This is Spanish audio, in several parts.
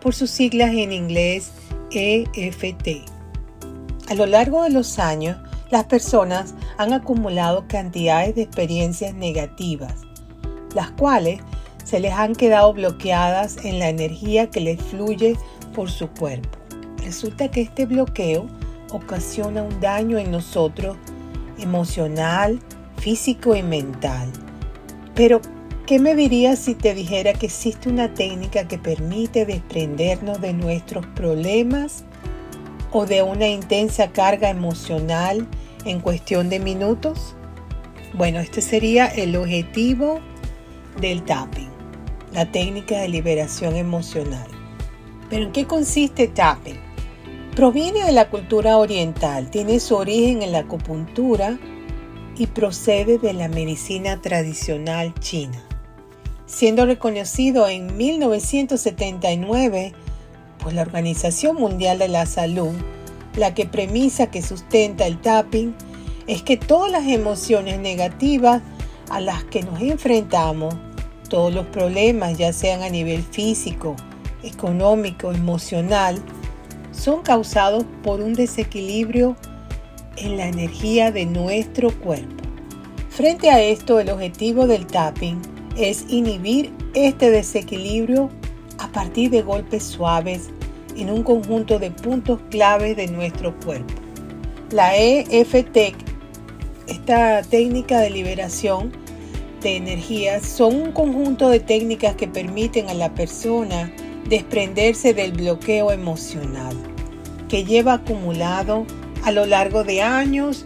por sus siglas en inglés EFT. A lo largo de los años, las personas han acumulado cantidades de experiencias negativas, las cuales se les han quedado bloqueadas en la energía que les fluye por su cuerpo. Resulta que este bloqueo ocasiona un daño en nosotros emocional, físico y mental. Pero, ¿qué me dirías si te dijera que existe una técnica que permite desprendernos de nuestros problemas o de una intensa carga emocional en cuestión de minutos? Bueno, este sería el objetivo del tapping, la técnica de liberación emocional. ¿Pero en qué consiste tapping? Proviene de la cultura oriental, tiene su origen en la acupuntura y procede de la medicina tradicional china. Siendo reconocido en 1979 por la Organización Mundial de la Salud, la que premisa que sustenta el tapping es que todas las emociones negativas a las que nos enfrentamos, todos los problemas, ya sean a nivel físico, económico, emocional, son causados por un desequilibrio en la energía de nuestro cuerpo. Frente a esto, el objetivo del tapping es inhibir este desequilibrio a partir de golpes suaves en un conjunto de puntos claves de nuestro cuerpo. La EFT, esta técnica de liberación de energía, son un conjunto de técnicas que permiten a la persona desprenderse del bloqueo emocional que lleva acumulado a lo largo de años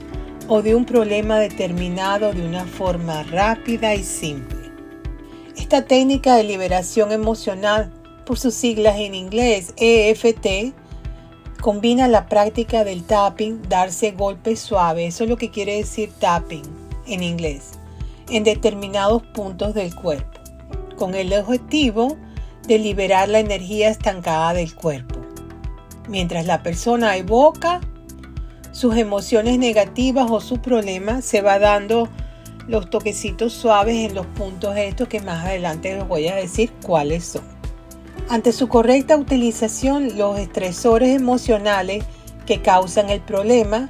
o de un problema determinado de una forma rápida y simple. Esta técnica de liberación emocional, por sus siglas en inglés EFT, combina la práctica del tapping, darse golpes suaves, eso es lo que quiere decir tapping en inglés, en determinados puntos del cuerpo, con el objetivo de liberar la energía estancada del cuerpo. Mientras la persona evoca sus emociones negativas o su problema, se va dando los toquecitos suaves en los puntos estos que más adelante les voy a decir cuáles son. Ante su correcta utilización, los estresores emocionales que causan el problema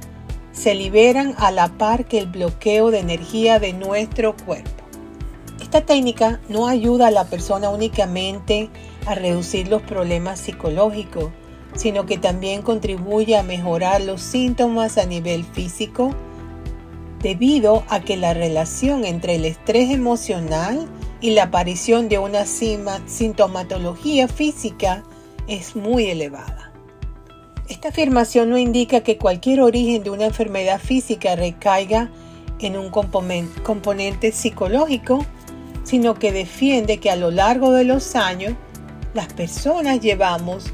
se liberan a la par que el bloqueo de energía de nuestro cuerpo. Esta técnica no ayuda a la persona únicamente a reducir los problemas psicológicos, sino que también contribuye a mejorar los síntomas a nivel físico debido a que la relación entre el estrés emocional y la aparición de una sintomatología física es muy elevada. Esta afirmación no indica que cualquier origen de una enfermedad física recaiga en un componente psicológico, sino que defiende que a lo largo de los años las personas llevamos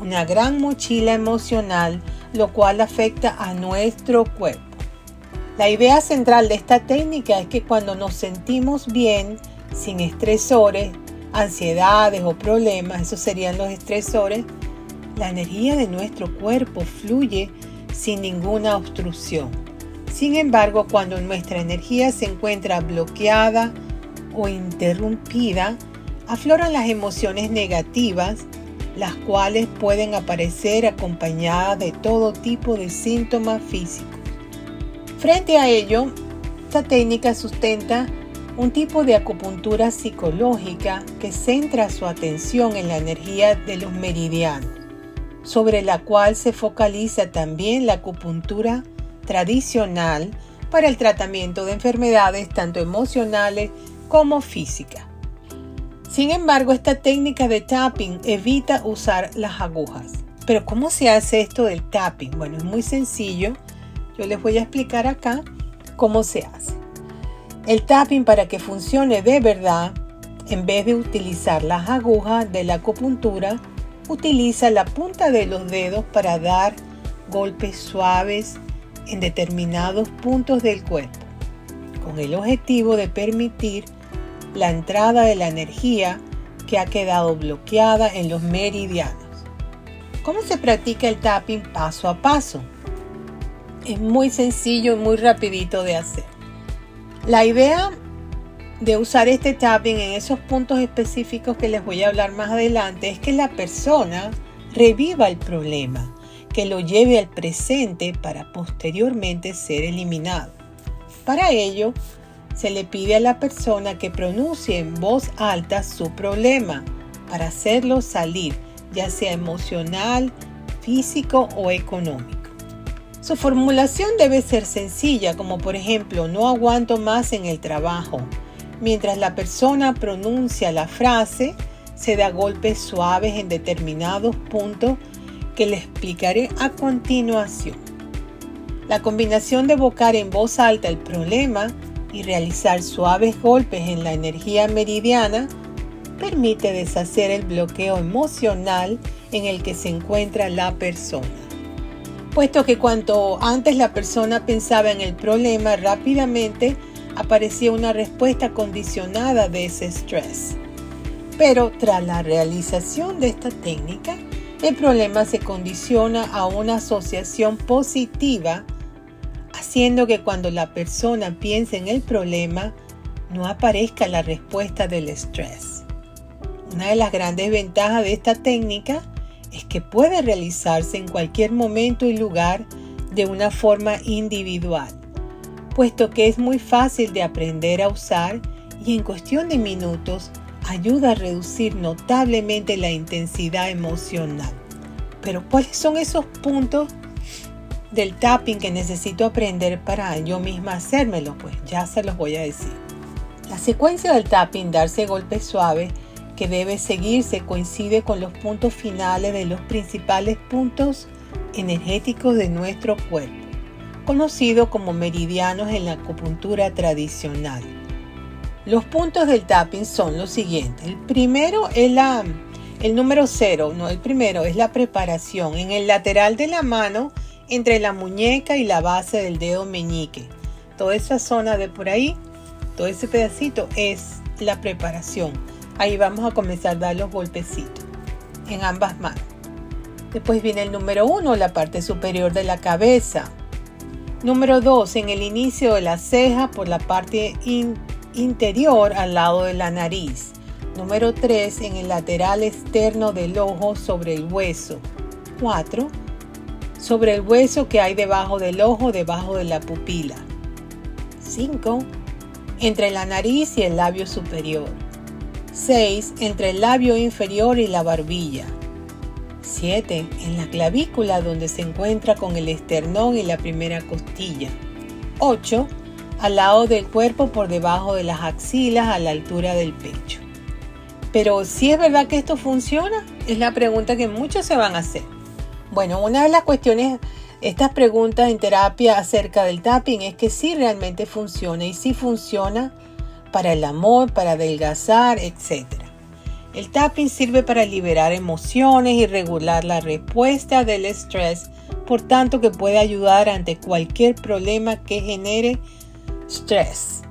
una gran mochila emocional, lo cual afecta a nuestro cuerpo. La idea central de esta técnica es que cuando nos sentimos bien, sin estresores, ansiedades o problemas, esos serían los estresores, la energía de nuestro cuerpo fluye sin ninguna obstrucción. Sin embargo, cuando nuestra energía se encuentra bloqueada o interrumpida, afloran las emociones negativas las cuales pueden aparecer acompañadas de todo tipo de síntomas físicos. Frente a ello, esta técnica sustenta un tipo de acupuntura psicológica que centra su atención en la energía de los meridianos, sobre la cual se focaliza también la acupuntura tradicional para el tratamiento de enfermedades tanto emocionales como físicas. Sin embargo, esta técnica de tapping evita usar las agujas. Pero ¿cómo se hace esto del tapping? Bueno, es muy sencillo. Yo les voy a explicar acá cómo se hace. El tapping para que funcione de verdad, en vez de utilizar las agujas de la acupuntura, utiliza la punta de los dedos para dar golpes suaves en determinados puntos del cuerpo, con el objetivo de permitir la entrada de la energía que ha quedado bloqueada en los meridianos. ¿Cómo se practica el tapping paso a paso? Es muy sencillo y muy rapidito de hacer. La idea de usar este tapping en esos puntos específicos que les voy a hablar más adelante es que la persona reviva el problema, que lo lleve al presente para posteriormente ser eliminado. Para ello, se le pide a la persona que pronuncie en voz alta su problema para hacerlo salir ya sea emocional, físico o económico. Su formulación debe ser sencilla, como por ejemplo, no aguanto más en el trabajo. Mientras la persona pronuncia la frase, se da golpes suaves en determinados puntos que le explicaré a continuación. La combinación de evocar en voz alta el problema y realizar suaves golpes en la energía meridiana permite deshacer el bloqueo emocional en el que se encuentra la persona. Puesto que cuanto antes la persona pensaba en el problema, rápidamente aparecía una respuesta condicionada de ese estrés. Pero tras la realización de esta técnica, el problema se condiciona a una asociación positiva, haciendo que cuando la persona piense en el problema, no aparezca la respuesta del estrés. Una de las grandes ventajas de esta técnica es que puede realizarse en cualquier momento y lugar de una forma individual, puesto que es muy fácil de aprender a usar y en cuestión de minutos ayuda a reducir notablemente la intensidad emocional. Pero ¿cuáles son esos puntos del tapping que necesito aprender para yo misma hacérmelo? Pues ya se los voy a decir. La secuencia del tapping, darse golpes suaves, que debe seguirse coincide con los puntos finales de los principales puntos energéticos de nuestro cuerpo, conocidos como meridianos en la acupuntura tradicional. Los puntos del tapping son los siguientes. El primero es la, el número cero, no el primero, es la preparación en el lateral de la mano entre la muñeca y la base del dedo meñique. Toda esa zona de por ahí, todo ese pedacito es la preparación Ahí vamos a comenzar a dar los golpecitos en ambas manos. Después viene el número 1, la parte superior de la cabeza. Número 2, en el inicio de la ceja por la parte interior al lado de la nariz. Número 3, en el lateral externo del ojo sobre el hueso. 4, sobre el hueso que hay debajo del ojo, debajo de la pupila. 5, entre la nariz y el labio superior. 6. Entre el labio inferior y la barbilla. 7. En la clavícula donde se encuentra con el esternón y la primera costilla. 8. Al lado del cuerpo por debajo de las axilas a la altura del pecho. Pero si es verdad que esto funciona, es la pregunta que muchos se van a hacer. Bueno, una de las cuestiones, estas preguntas en terapia acerca del tapping es que si realmente funciona y si funciona, para el amor, para adelgazar, etc. El tapping sirve para liberar emociones y regular la respuesta del estrés, por tanto que puede ayudar ante cualquier problema que genere estrés.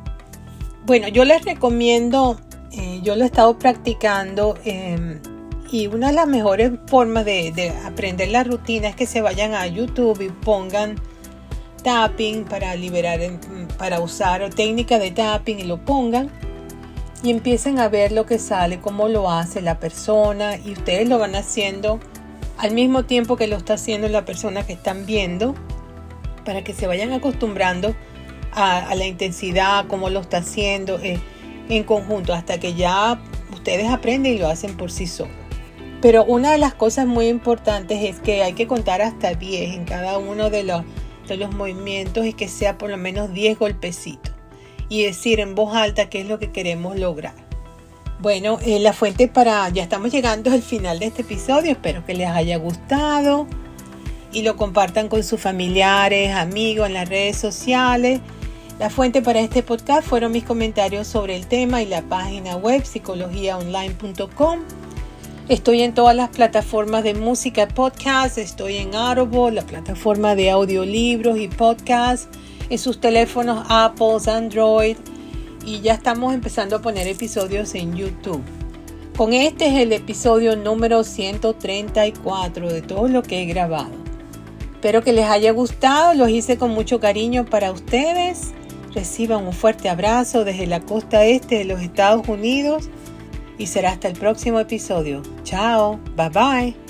Bueno, yo les recomiendo, eh, yo lo he estado practicando em, y una de las mejores formas de, de aprender la rutina es que se vayan a YouTube y pongan tapping para liberar, para usar técnica de tapping y lo pongan y empiecen a ver lo que sale, cómo lo hace la persona y ustedes lo van haciendo al mismo tiempo que lo está haciendo la persona que están viendo para que se vayan acostumbrando a, la intensidad, cómo lo está haciendo eh, en conjunto hasta que ya ustedes aprenden y lo hacen por sí solos. Pero una de las cosas muy importantes es que hay que contar hasta 10 en cada uno de los los movimientos y que sea por lo menos 10 golpecitos y decir en voz alta qué es lo que queremos lograr. Bueno, eh, la fuente para, ya estamos llegando al final de este episodio, espero que les haya gustado y lo compartan con sus familiares, amigos en las redes sociales. La fuente para este podcast fueron mis comentarios sobre el tema y la página web psicologiaonline.com. Estoy en todas las plataformas de música podcast, estoy en Audible, la plataforma de audiolibros y podcast, en sus teléfonos Apple, Android y ya estamos empezando a poner episodios en YouTube. Con este es el episodio número 134 de todo lo que he grabado. Espero que les haya gustado, los hice con mucho cariño para ustedes. Reciban un fuerte abrazo desde la costa este de los Estados Unidos y será hasta el próximo episodio. Chao, bye bye.